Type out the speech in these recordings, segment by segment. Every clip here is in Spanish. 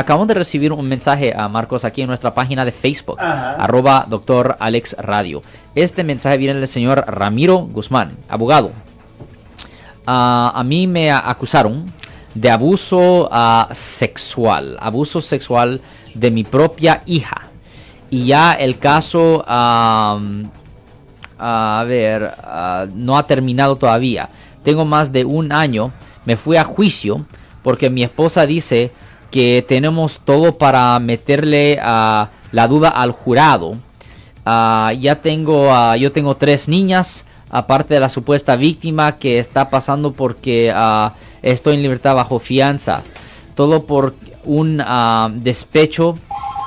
Acabamos de recibir un mensaje a Marcos aquí en nuestra página de Facebook, Ajá. arroba doctor Alex Radio. Este mensaje viene del señor Ramiro Guzmán, abogado. Ah, a mí me acusaron de abuso ah, sexual, abuso sexual de mi propia hija. Y ya el caso, a ver, ah, no ha terminado todavía. Tengo más de un año. Me fui a juicio porque mi esposa dice que tenemos todo para meterle a la duda al jurado. Ah, ya tengo, ah, yo tengo tres niñas, aparte de la supuesta víctima que está pasando porque estoy en libertad bajo fianza. Todo por un despecho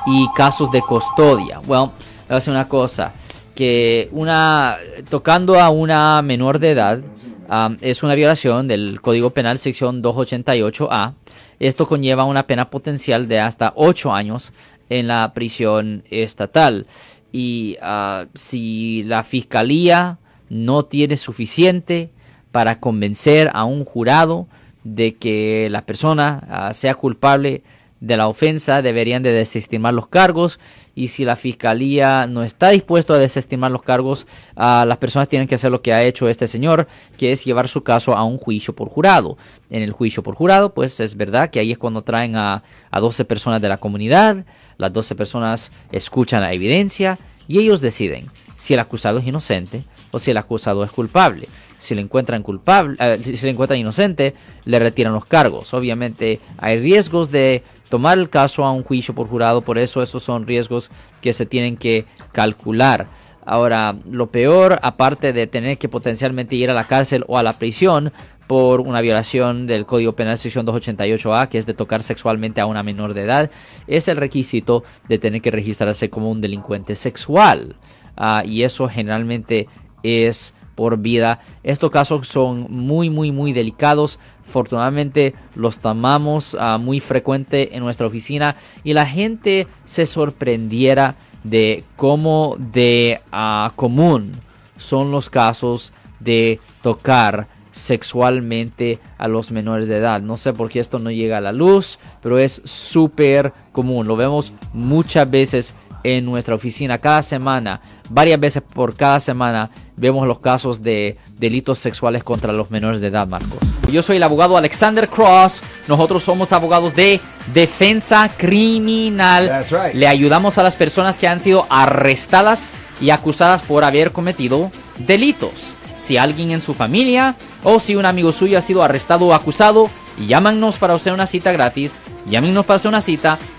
y casos de custodia. Bueno, decir una cosa, que una tocando a una menor de edad ah, es una violación del Código Penal sección 288A. Esto conlleva una pena potencial de hasta 8 años en la prisión estatal. Y ah, si la fiscalía no tiene suficiente para convencer a un jurado de que la persona ah, sea culpable de la ofensa, deberían de desestimar los cargos y si la fiscalía no está dispuesto a desestimar los cargos, ah, las personas tienen que hacer lo que ha hecho este señor, que es llevar su caso a un juicio por jurado. En el juicio por jurado, pues es verdad que ahí es cuando traen a, a 12 personas de la comunidad, las 12 personas escuchan la evidencia y ellos deciden si el acusado es inocente o si el acusado es culpable. Si le encuentran culpable, eh, si le encuentran inocente, le retiran los cargos. Obviamente hay riesgos de tomar el caso a un juicio por jurado, por eso esos son riesgos que se tienen que calcular. Ahora, lo peor, aparte de tener que potencialmente ir a la cárcel o a la prisión por una violación del Código Penal sección 288A, que es de tocar sexualmente a una menor de edad, es el requisito de tener que registrarse como un delincuente sexual. Ah, y eso generalmente es por vida. Estos casos son muy, muy, muy delicados. Afortunadamente los tomamos ah, muy frecuente en nuestra oficina y la gente se sorprendiera de cómo de ah, común son los casos de tocar sexualmente a los menores de edad. No sé por qué esto no llega a la luz, pero es súper común. Lo vemos muchas veces en nuestra oficina cada semana, varias veces por cada semana, vemos los casos de delitos sexuales contra los menores de edad, Marcos. Yo soy el abogado Alexander Cross. Nosotros somos abogados de defensa criminal. Right. Le ayudamos a las personas que han sido arrestadas y acusadas por haber cometido delitos. Si alguien en su familia o si un amigo suyo ha sido arrestado o acusado, llámanos para hacer una cita gratis. Llámenos para hacer una cita.